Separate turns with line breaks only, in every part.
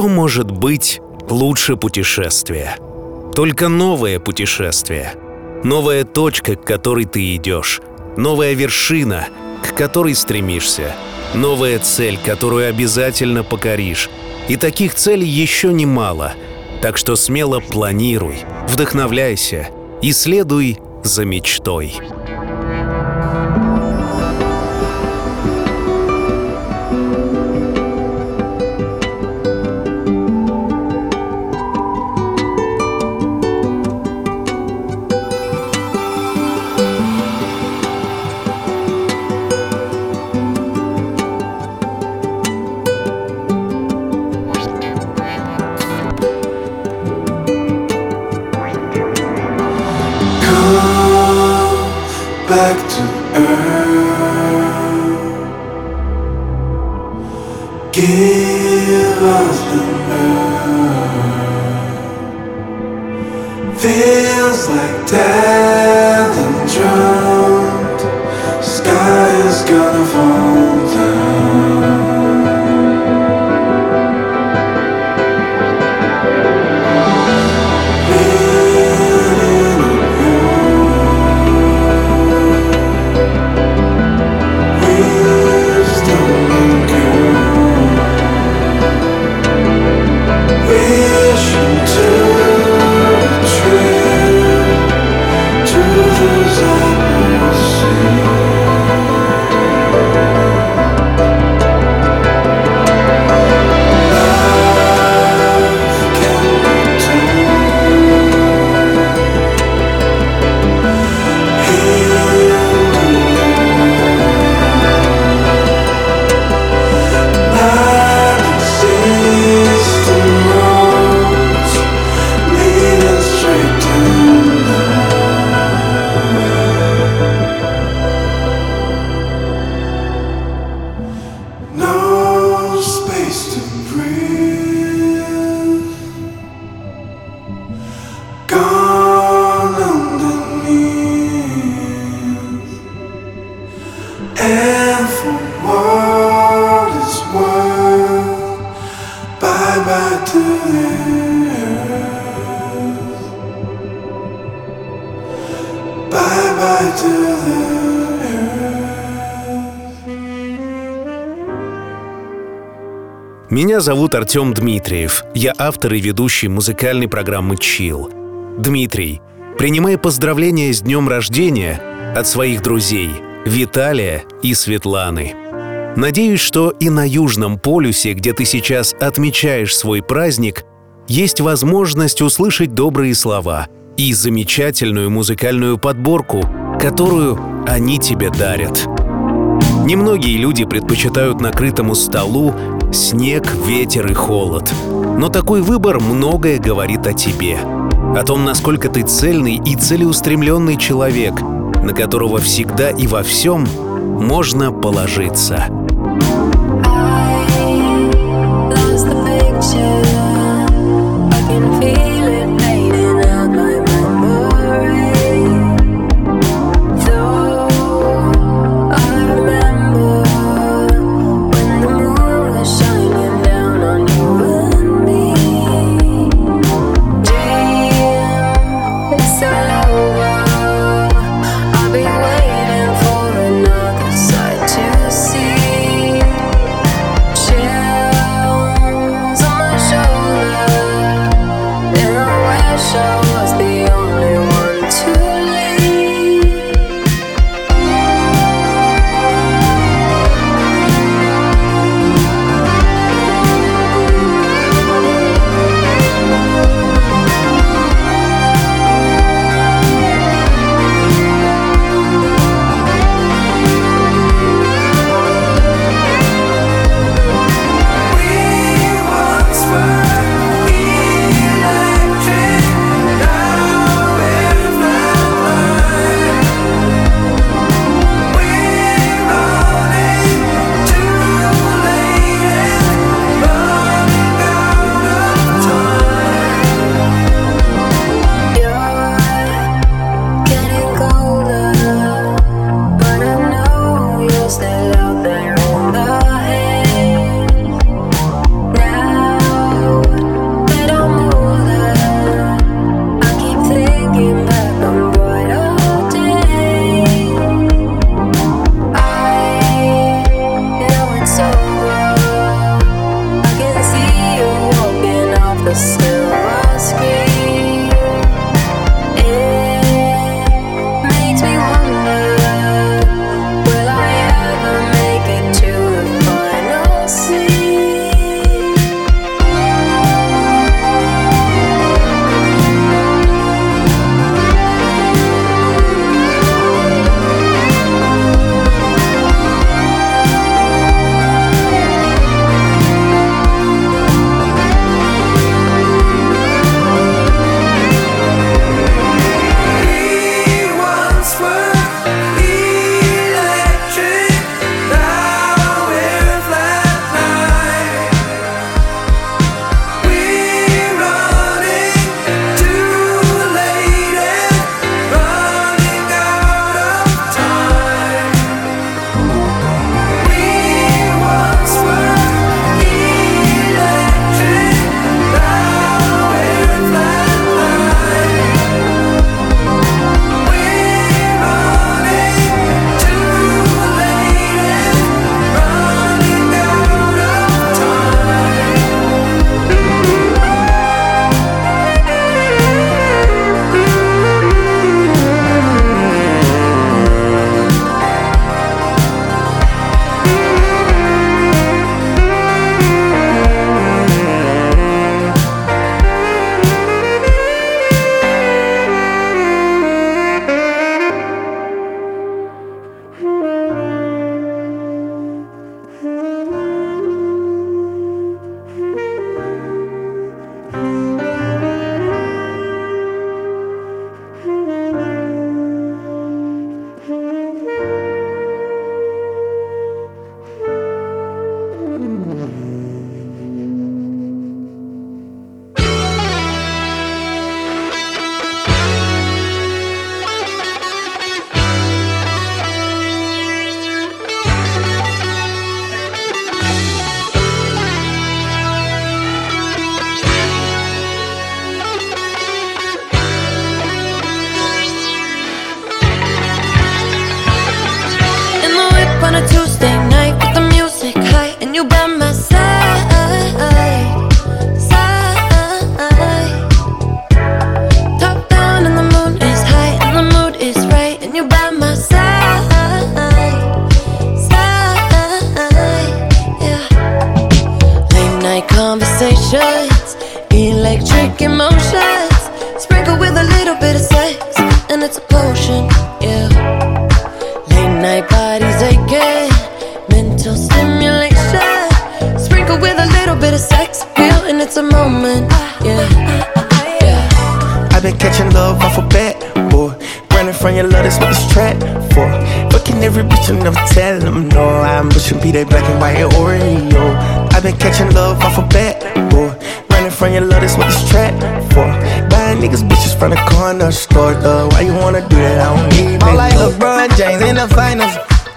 Что может быть лучше путешествия? Только новое путешествие. Новая точка, к которой ты идешь. Новая вершина, к которой стремишься. Новая цель, которую обязательно покоришь. И таких целей еще немало. Так что смело планируй, вдохновляйся и следуй за мечтой. Зовут Артем Дмитриев. Я автор и ведущий музыкальной программы «Чил». Дмитрий, принимай поздравления с днем рождения от своих друзей Виталия и Светланы. Надеюсь, что и на Южном полюсе, где ты сейчас отмечаешь свой праздник, есть возможность услышать добрые слова и замечательную музыкальную подборку, которую они тебе дарят. Немногие люди предпочитают накрытому столу снег, ветер и холод. Но такой выбор многое говорит о тебе. О том, насколько ты цельный и целеустремленный человек, на которого всегда и во всем можно положиться.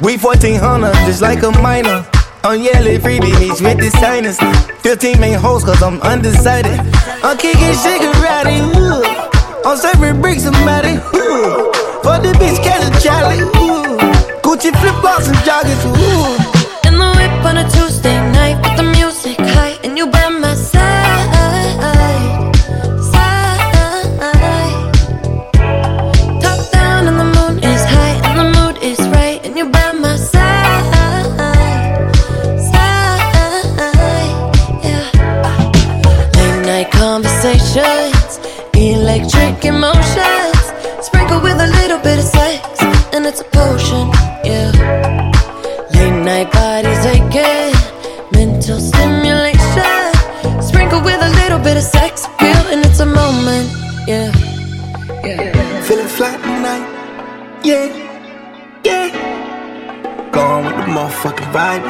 1400, just like a minor. I'm yelling freebie meets with designers. 15 main hoes, cause I'm undecided. I'm kicking shigarati, ooh. I'm serving bricks matty, ooh. For the bitch, catch a Charlie. Gucci flip flops and joggers, ooh.
In the whip on a Tuesday electric emotions, sprinkle with a little bit of sex, and it's a potion, yeah. Late night bodies aching, mental stimulation, sprinkle with a little bit of sex appeal, and it's a moment, yeah. Yeah.
Feeling flat tonight, yeah, yeah. Gone with the motherfucking vibe,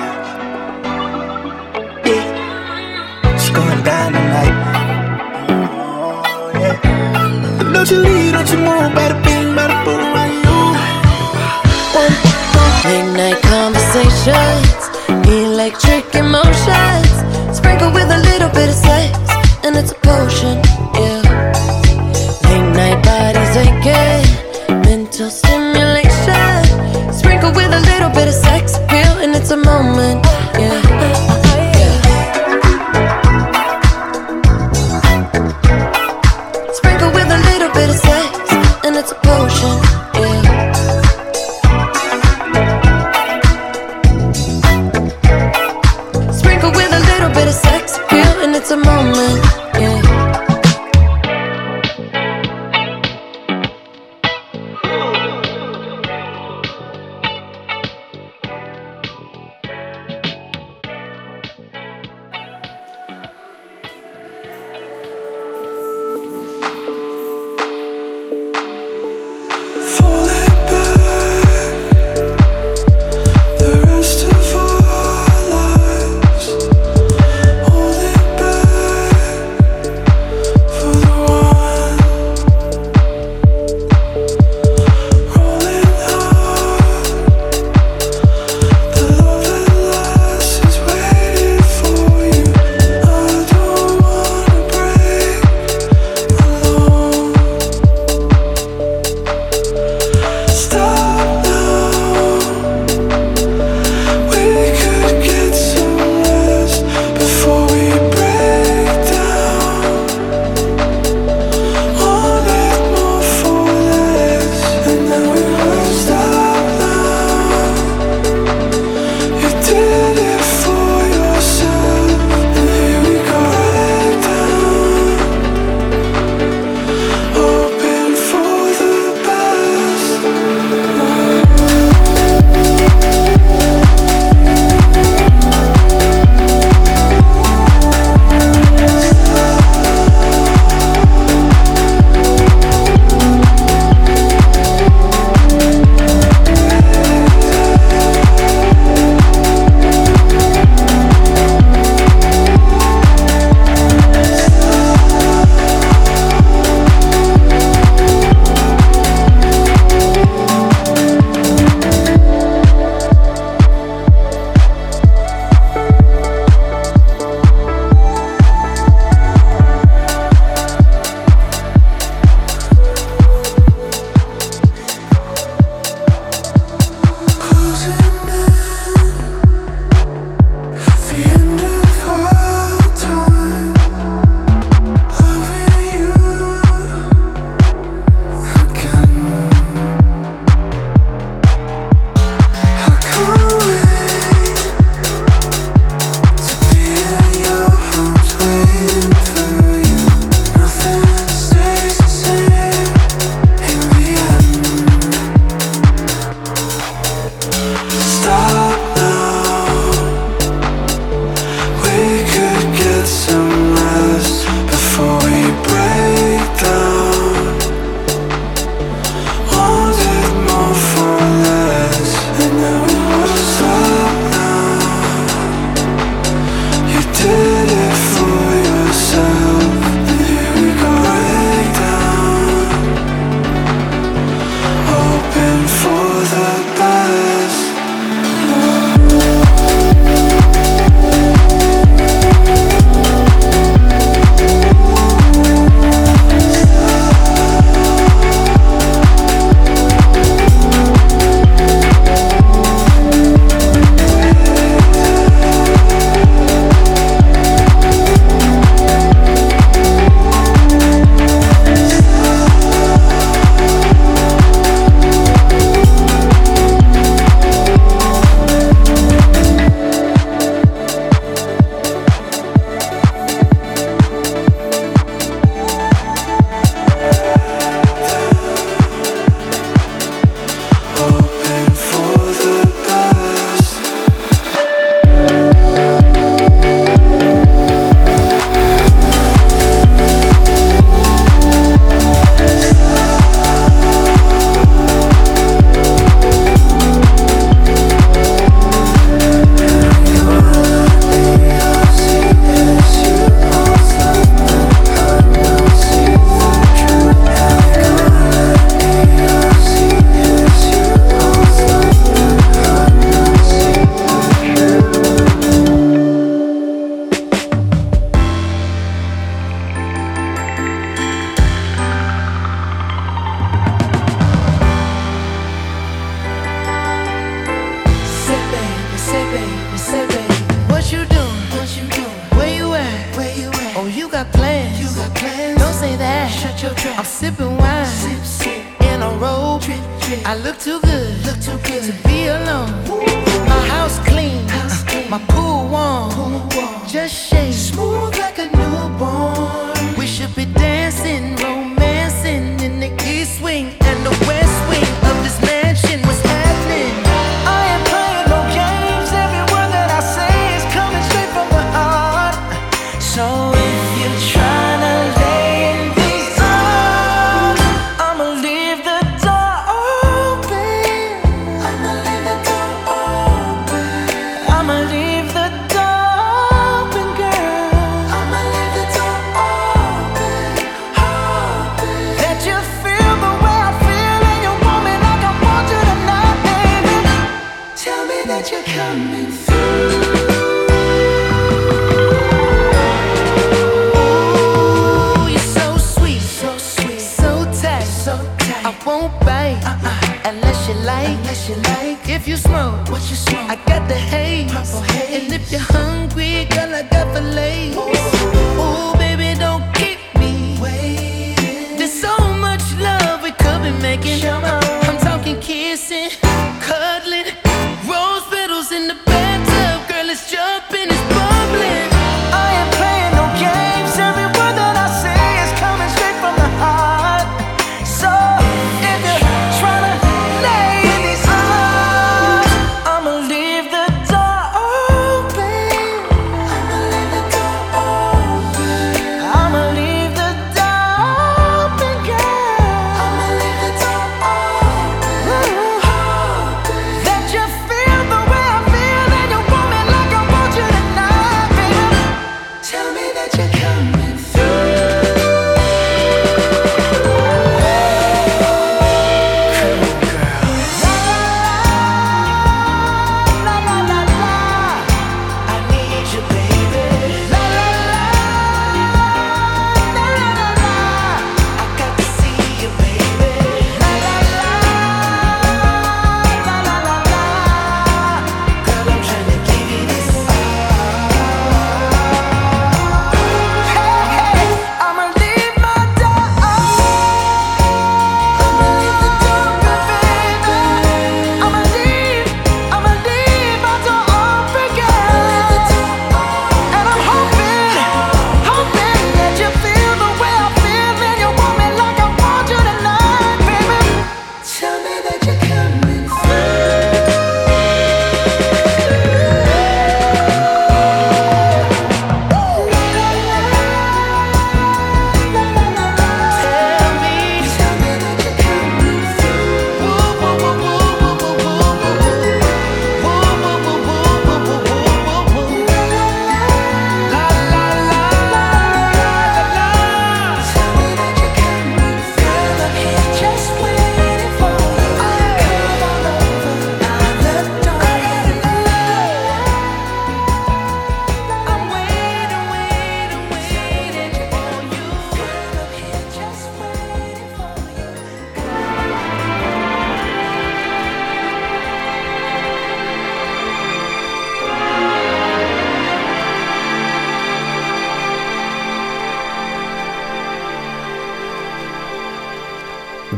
don't you leave, don't you move, better bing, better boom,
Late night conversations, electric emotions, sprinkle with a little bit of sex, and it's a potion,
the moment.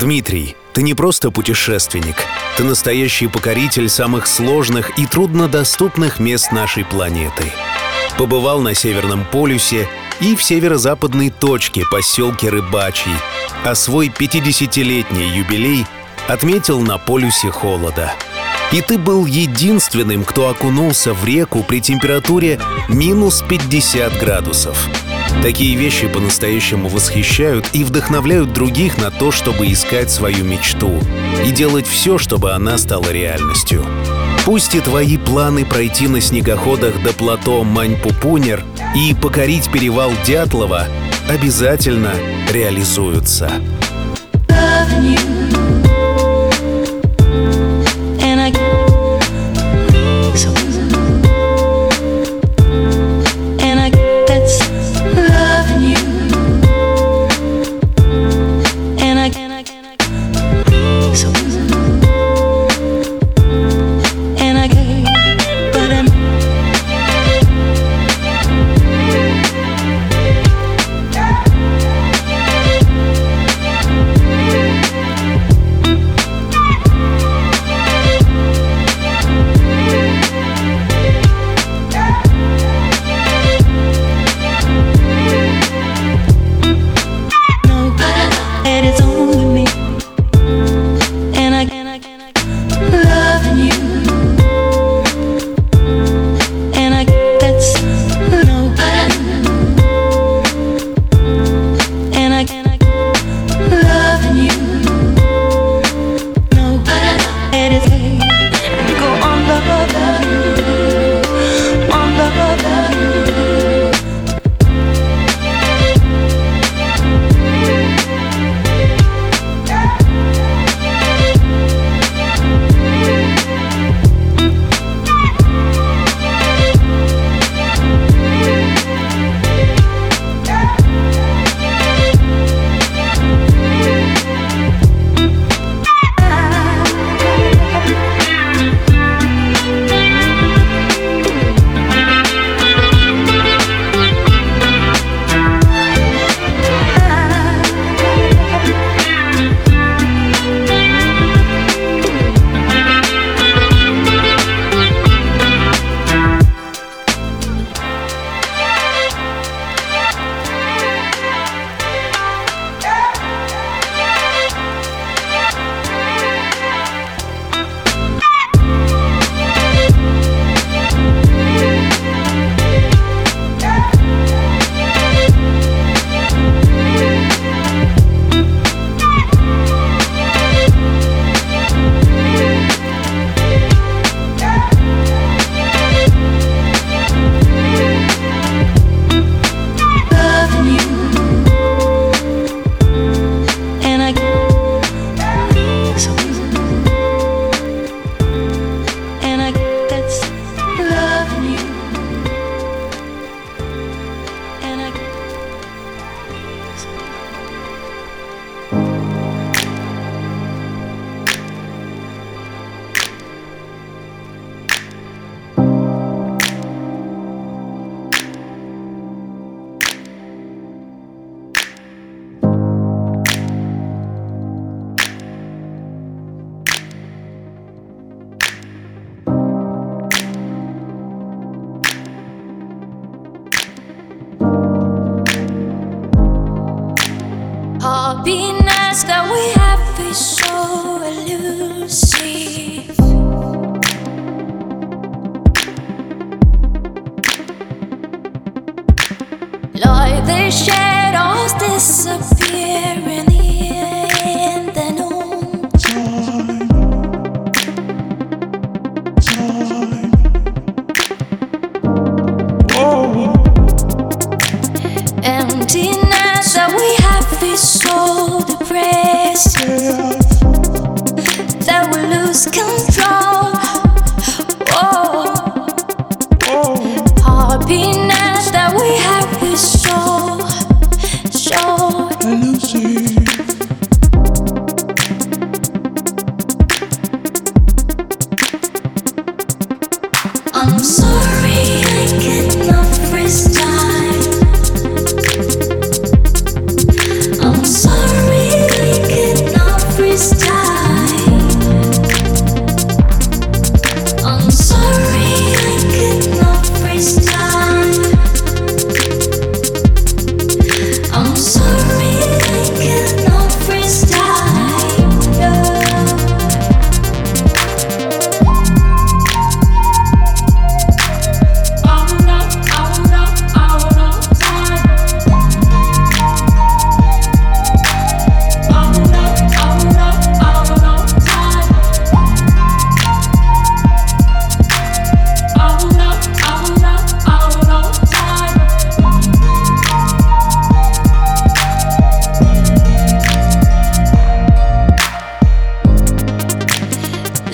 Дмитрий, ты не просто путешественник, ты настоящий покоритель самых сложных и труднодоступных мест нашей планеты. Побывал на Северном полюсе и в северо-западной точке поселке Рыбачий, а свой 50-летний юбилей отметил на полюсе холода. И ты был единственным, кто окунулся в реку при температуре минус 50 градусов – Такие вещи по-настоящему восхищают и вдохновляют других на то, чтобы искать свою мечту и делать все, чтобы она стала реальностью. Пусть и твои планы пройти на снегоходах до плато Маньпупунер и покорить перевал Дятлова обязательно реализуются.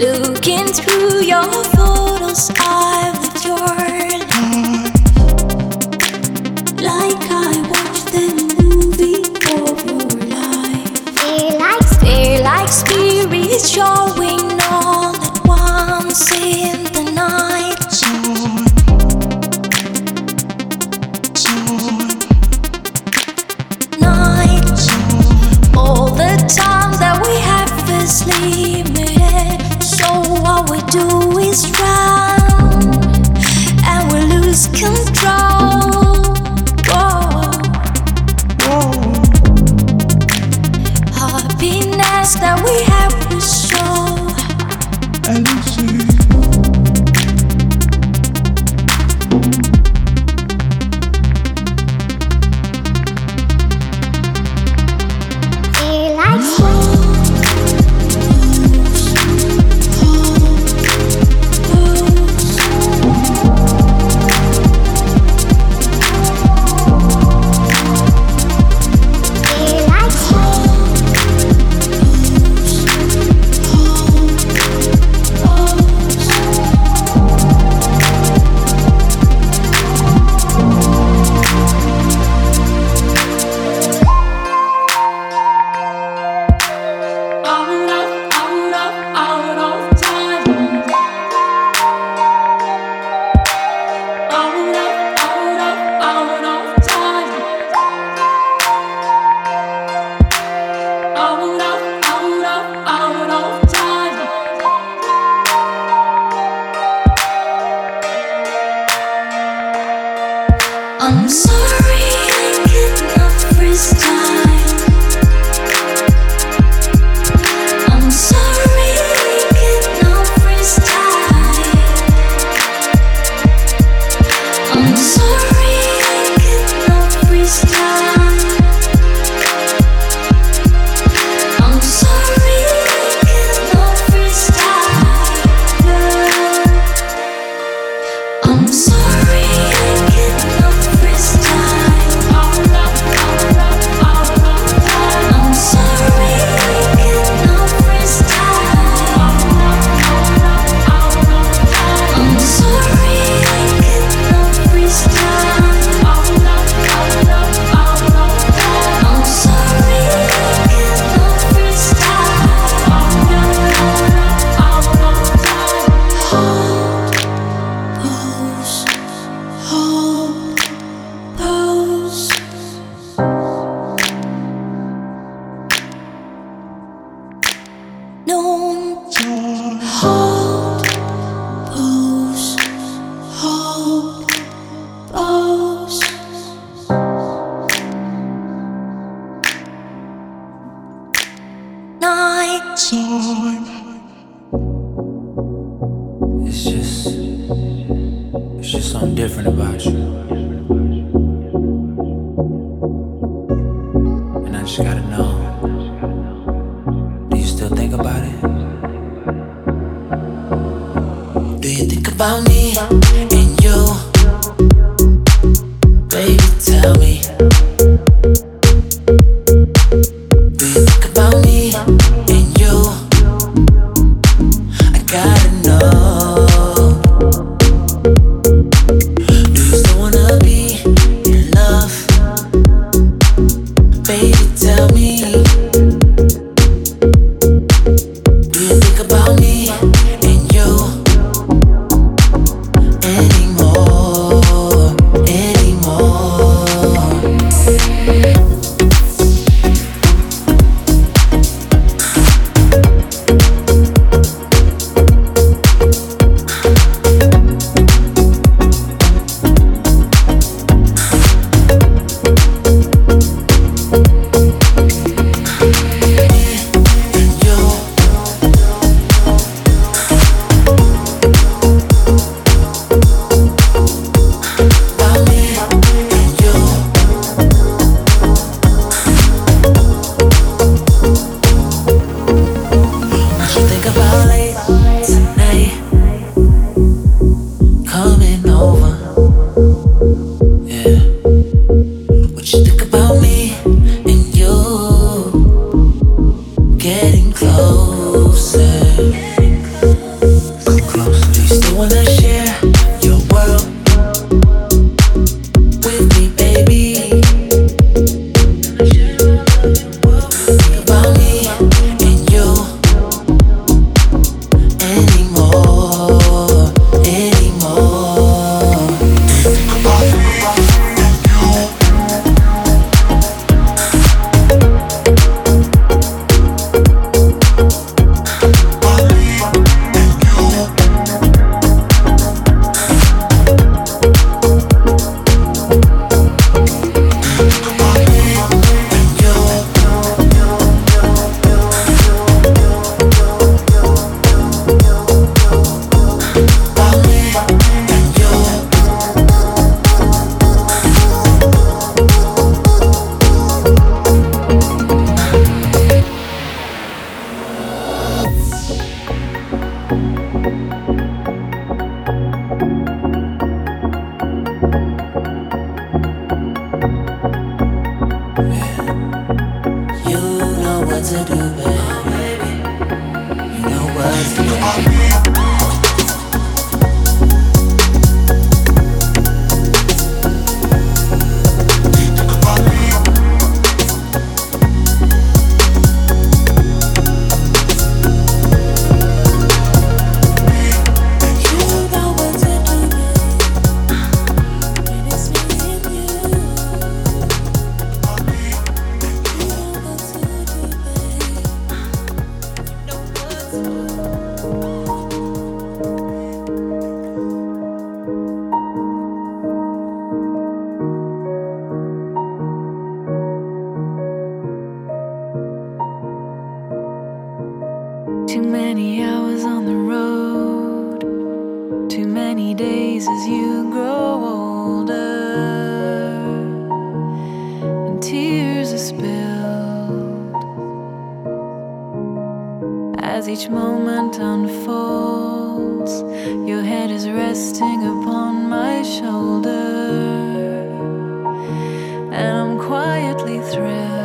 Looking through your photos your life Like I watched the movie like spirits I'm sorry, I can't freestyle. as each moment unfolds. Your head is resting upon my shoulder, and I'm quietly thrilled.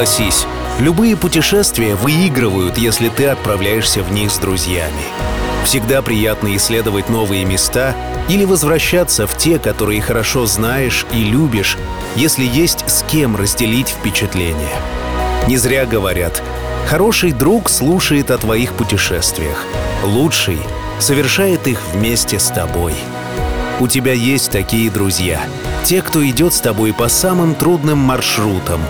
Согласись, любые путешествия выигрывают, если ты отправляешься в них с друзьями. Всегда приятно исследовать новые места или возвращаться в те, которые хорошо знаешь и любишь, если есть с кем разделить впечатления. Не зря говорят, хороший друг слушает о твоих путешествиях, лучший совершает их вместе с тобой. У тебя есть такие друзья, те, кто идет с тобой по самым трудным маршрутам,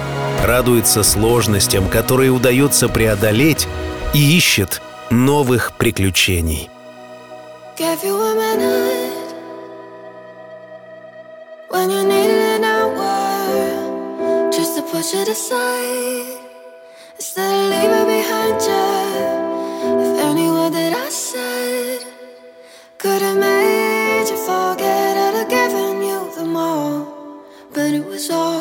радуется сложностям, которые удается преодолеть, и ищет новых приключений. But it was all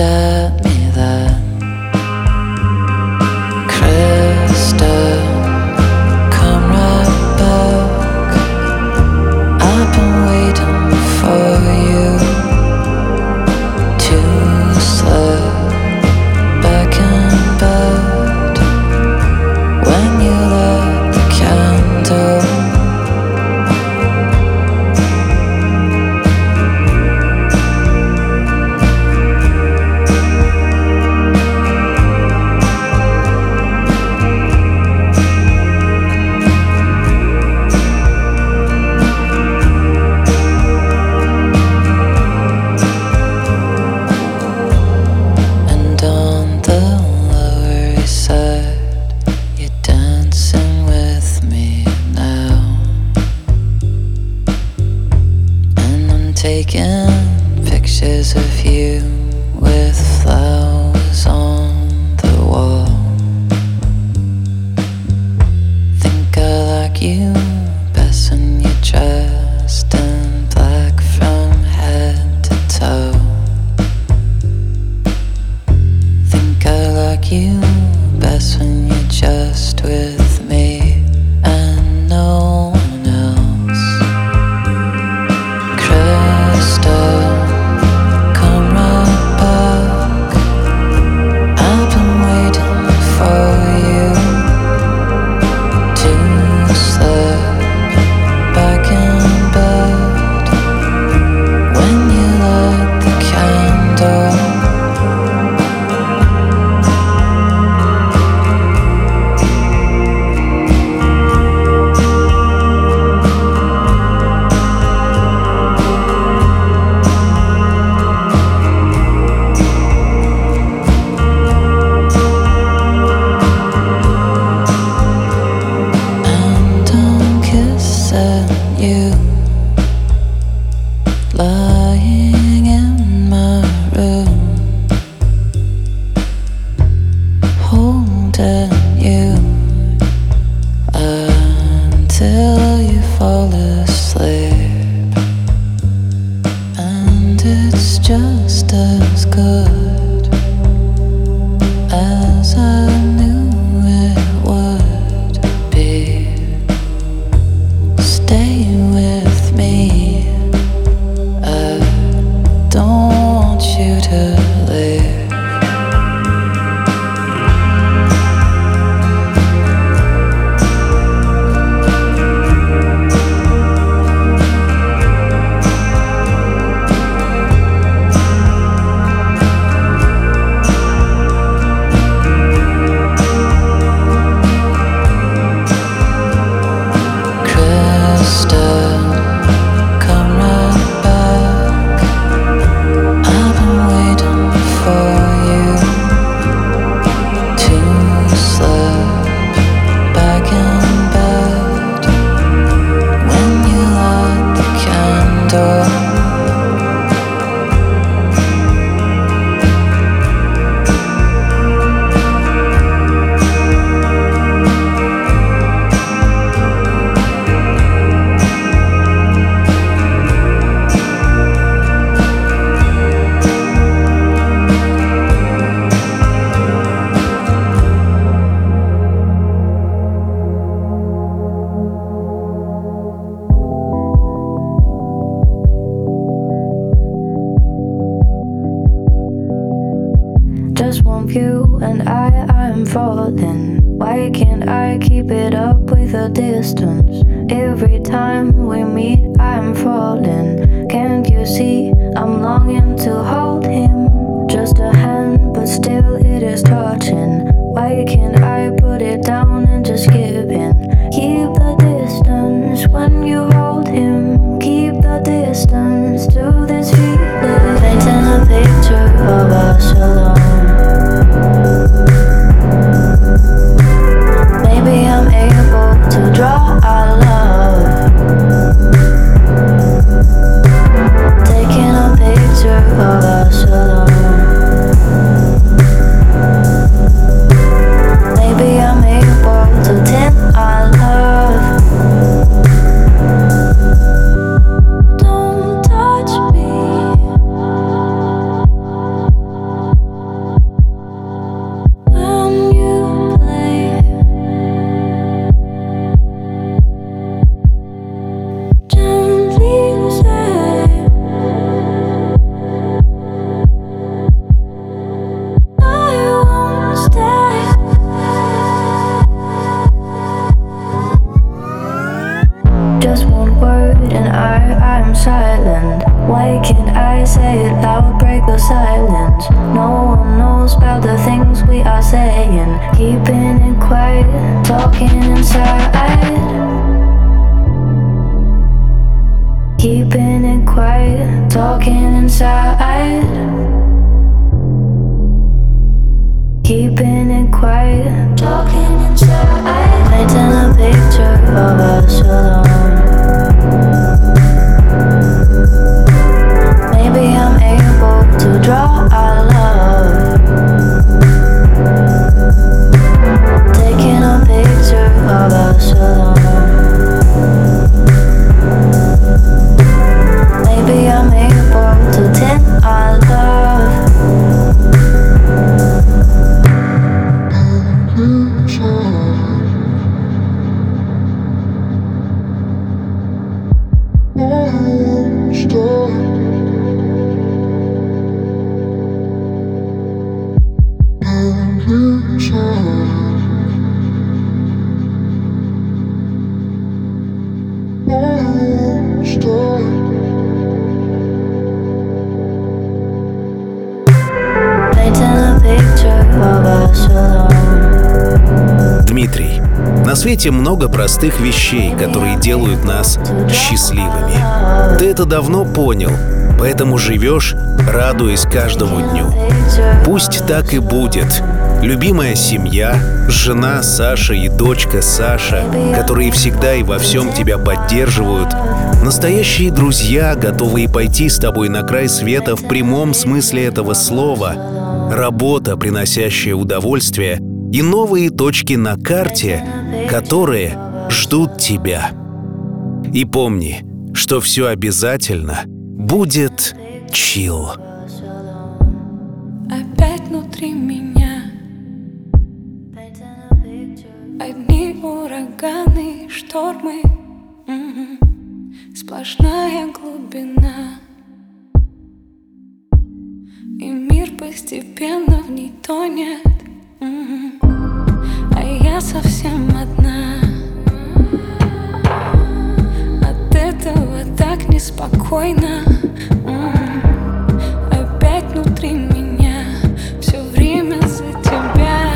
stop I'm
silent. Why can't I say it loud, break the silence? No one knows about the things we are saying. Keeping it quiet, talking inside. Keeping it quiet, talking inside. Keeping it quiet, talking inside. Painting a picture of us alone. To draw
свете много простых вещей, которые делают нас счастливыми. Ты это давно понял, поэтому живешь, радуясь каждому дню. Пусть так и будет. Любимая семья, жена Саша и дочка Саша, которые всегда и во всем тебя поддерживают, настоящие друзья, готовые пойти с тобой на край света в прямом смысле этого слова, работа, приносящая удовольствие, и новые точки на карте, которые ждут тебя. И помни, что все обязательно будет чил.
Опять внутри меня Одни ураганы, штормы. Сплошная глубина И мир постепенно в ней тонет. А я совсем одна От этого так неспокойно. Опять внутри меня Все время за тебя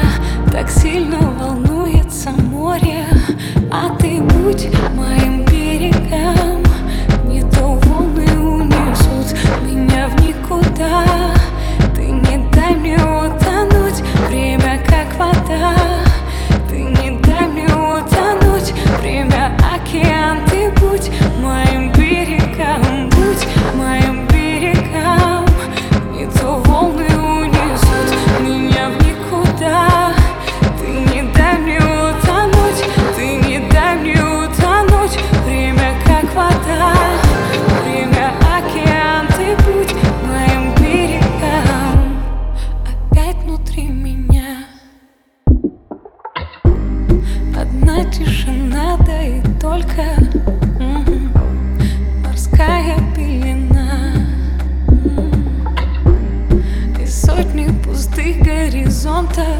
Так сильно волнуется море А ты будь моим сотни пустых горизонтов.